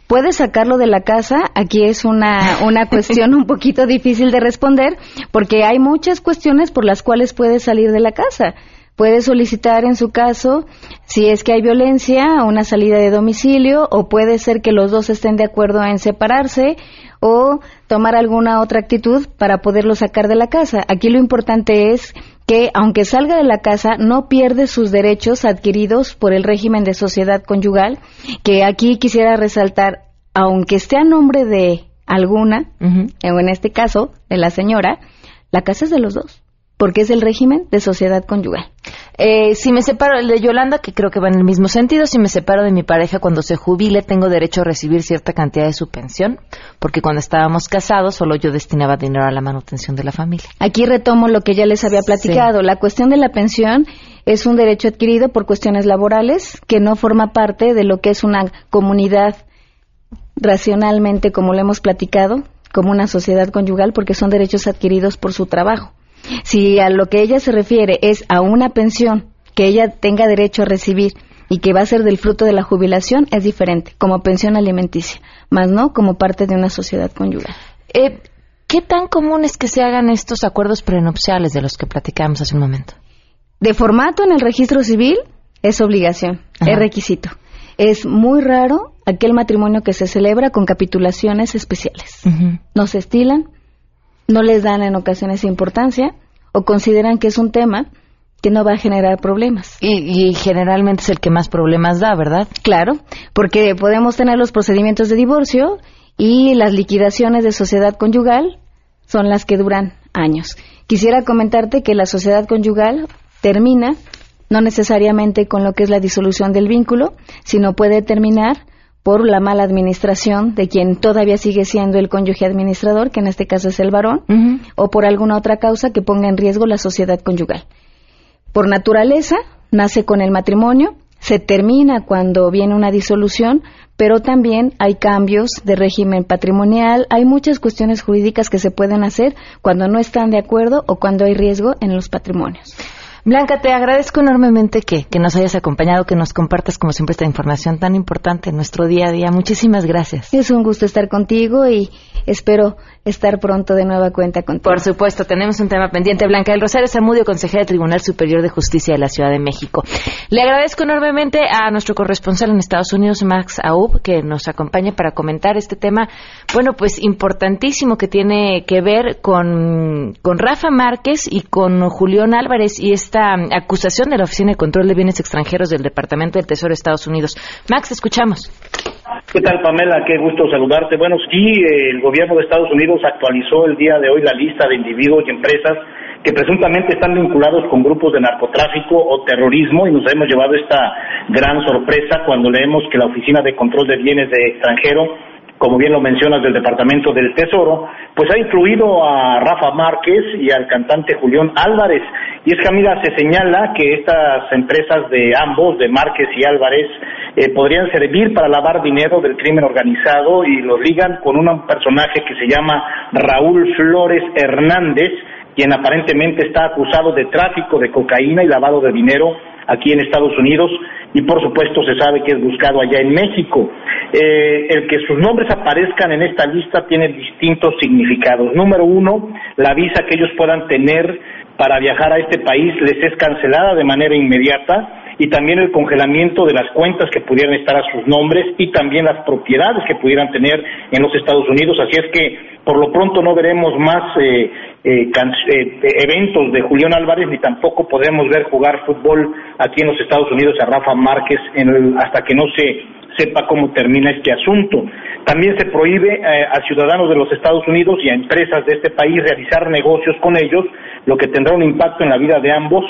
[SPEAKER 18] Puede sacarlo de la casa. Aquí es una, una cuestión un poquito difícil de responder porque hay muchas cuestiones por las cuales puede salir de la casa. Puede solicitar en su caso, si es que hay violencia, una salida de domicilio o puede ser que los dos estén de acuerdo en separarse o tomar alguna otra actitud para poderlo sacar de la casa. Aquí lo importante es que aunque salga de la casa no pierde sus derechos adquiridos por el régimen de sociedad conyugal, que aquí quisiera resaltar, aunque esté a nombre de alguna, o en este caso de la señora, la casa es de los dos, porque es el régimen de sociedad conyugal.
[SPEAKER 1] Eh, si me separo, el de Yolanda, que creo que va en el mismo sentido, si me separo de mi pareja cuando se jubile, tengo derecho a recibir cierta cantidad de su pensión, porque cuando estábamos casados solo yo destinaba dinero a la manutención de la familia.
[SPEAKER 18] Aquí retomo lo que ya les había platicado. La cuestión de la pensión es un derecho adquirido por cuestiones laborales que no forma parte de lo que es una comunidad racionalmente, como lo hemos platicado, como una sociedad conyugal, porque son derechos adquiridos por su trabajo. Si a lo que ella se refiere es a una pensión que ella tenga derecho a recibir y que va a ser del fruto de la jubilación, es diferente, como pensión alimenticia, más no como parte de una sociedad conyugal.
[SPEAKER 1] Eh, ¿qué tan común es que se hagan estos acuerdos prenupciales de los que platicamos hace un momento?
[SPEAKER 18] De formato en el registro civil es obligación, es requisito. Es muy raro aquel matrimonio que se celebra con capitulaciones especiales. No se estilan, no les dan en ocasiones importancia o consideran que es un tema que no va a generar problemas.
[SPEAKER 1] Y, y, generalmente es el que más problemas da, ¿verdad?
[SPEAKER 18] Claro, porque podemos tener los procedimientos de divorcio y las liquidaciones de sociedad conyugal son las que duran años. Quisiera comentarte que la sociedad conyugal termina no necesariamente con lo que es la disolución del vínculo, sino puede terminar por la mala administración de quien todavía sigue siendo el cónyuge administrador, que en este caso es el varón, o por alguna otra causa que ponga en riesgo la sociedad conyugal. Por naturaleza, nace con el matrimonio, se termina cuando viene una disolución, pero también hay cambios de régimen patrimonial, hay muchas cuestiones jurídicas que se pueden hacer cuando no están de acuerdo o cuando hay riesgo en los patrimonios.
[SPEAKER 1] Blanca, te agradezco enormemente que, que, nos hayas acompañado, que nos compartas como siempre esta información tan importante en nuestro día a día. Muchísimas gracias.
[SPEAKER 18] Es un gusto estar contigo y espero estar pronto de nueva cuenta contigo.
[SPEAKER 1] Por supuesto, tenemos un tema pendiente. Blanca del Rosario Zamudio, consejera del Tribunal Superior de Justicia de la Ciudad de México. Le agradezco enormemente a nuestro corresponsal en Estados Unidos, Max Aub, que nos acompaña para comentar este tema, bueno, pues importantísimo que tiene que ver con, con Rafa Márquez y con Julián Álvarez y esta acusación de la Oficina de Control de Bienes Extranjeros del Departamento del Tesoro de Estados Unidos. Max, escuchamos.
[SPEAKER 19] ¿Qué tal, Pamela? Qué gusto saludarte. Bueno, sí, el gobierno de Estados Unidos actualizó el día de hoy la lista de individuos y empresas que presuntamente están vinculados con grupos de narcotráfico o terrorismo y nos hemos llevado esta gran sorpresa cuando leemos que la Oficina de Control de Bienes de Extranjero como bien lo mencionas, del Departamento del Tesoro, pues ha incluido a Rafa Márquez y al cantante Julián Álvarez. Y es que, amiga, se señala que estas empresas de ambos, de Márquez y Álvarez, eh, podrían servir para lavar dinero del crimen organizado y los ligan con un personaje que se llama Raúl Flores Hernández, quien aparentemente está acusado de tráfico de cocaína y lavado de dinero aquí en Estados Unidos y por supuesto se sabe que es buscado allá en México. Eh, el que sus nombres aparezcan en esta lista tiene distintos significados. Número uno, la visa que ellos puedan tener para viajar a este país les es cancelada de manera inmediata y también el congelamiento de las cuentas que pudieran estar a sus nombres y también las propiedades que pudieran tener en los Estados Unidos. Así es que por lo pronto no veremos más eh, eh, eh, eventos de Julián Álvarez ni tampoco podemos ver jugar fútbol aquí en los Estados Unidos a Rafa Márquez hasta que no se sepa cómo termina este asunto. También se prohíbe a ciudadanos de los Estados Unidos y a empresas de este país realizar negocios con ellos, lo que tendrá un impacto en la vida de ambos,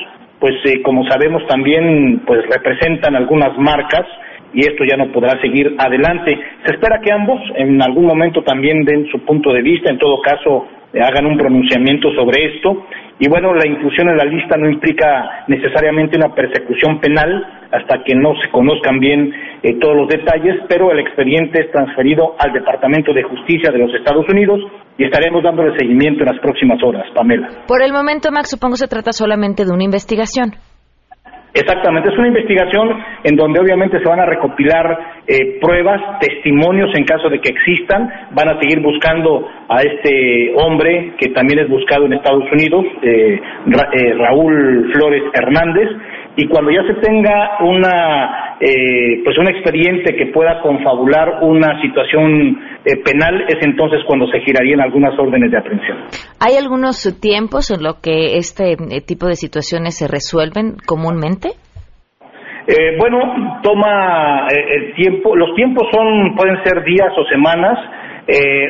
[SPEAKER 19] pues eh, como sabemos también pues representan algunas marcas y esto ya no podrá seguir adelante. Se espera que ambos en algún momento también den su punto de vista, en todo caso hagan un pronunciamiento sobre esto. Y bueno, la inclusión en la lista no implica necesariamente una persecución penal hasta que no se conozcan bien eh, todos los detalles, pero el expediente es transferido al Departamento de Justicia de los Estados Unidos y estaremos dándole seguimiento en las próximas horas, Pamela.
[SPEAKER 1] Por el momento, Max, supongo se trata solamente de una investigación.
[SPEAKER 19] Exactamente, es una investigación en donde obviamente se van a recopilar eh, pruebas, testimonios en caso de que existan. Van a seguir buscando a este hombre que también es buscado en Estados Unidos, eh, eh, Raúl Flores Hernández, y cuando ya se tenga una eh, pues un expediente que pueda confabular una situación eh, penal es entonces cuando se girarían algunas órdenes de aprehensión.
[SPEAKER 1] ¿Hay algunos tiempos en los que este tipo de situaciones se resuelven comúnmente?
[SPEAKER 19] Bueno, toma el tiempo. Los tiempos son pueden ser días o semanas.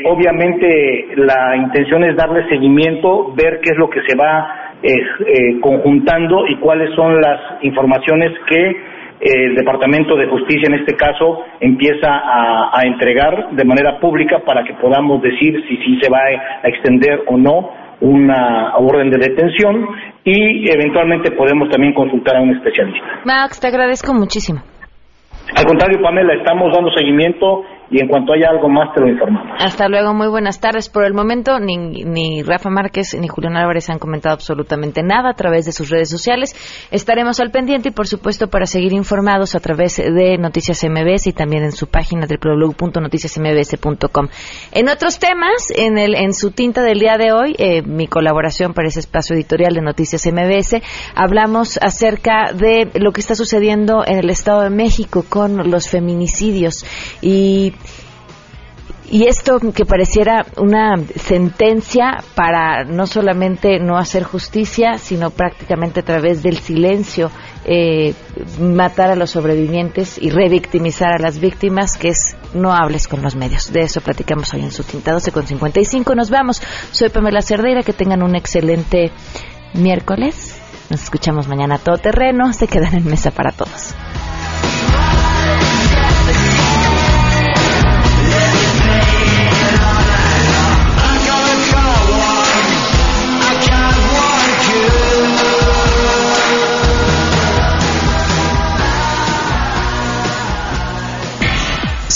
[SPEAKER 19] obviamente la intención es darle seguimiento, ver qué es lo que se va eh, conjuntando y cuáles son las informaciones que eh, el Departamento de Justicia en este caso empieza a, entregar de manera pública para que podamos decir si sí se va a extender o no una orden de detención y eventualmente podemos también consultar a un especialista.
[SPEAKER 1] Max, te agradezco muchísimo.
[SPEAKER 19] Al contrario, Pamela, estamos dando seguimiento y en cuanto haya algo más te lo informamos.
[SPEAKER 1] Hasta luego, muy buenas tardes. Por el momento, ni, ni Rafa Márquez ni Julián Álvarez han comentado absolutamente nada a través de sus redes sociales. Estaremos al pendiente y, por supuesto, para seguir informados a través de Noticias MBS y también en su página www.noticiasmbs.com. En otros temas, en, el, en su tinta del día de hoy, eh, mi colaboración para ese espacio editorial de Noticias MBS, hablamos acerca de lo que está sucediendo en el Estado de México con los feminicidios y y esto que pareciera una sentencia para no solamente no hacer justicia, sino prácticamente a través del silencio eh, matar a los sobrevivientes y revictimizar a las víctimas, que es no hables con los medios. De eso platicamos hoy en su tinta 12 con 55. Nos vamos. Soy Pamela Cerdeira. Que tengan un excelente miércoles. Nos escuchamos mañana a todo terreno. Se quedan en mesa para todos.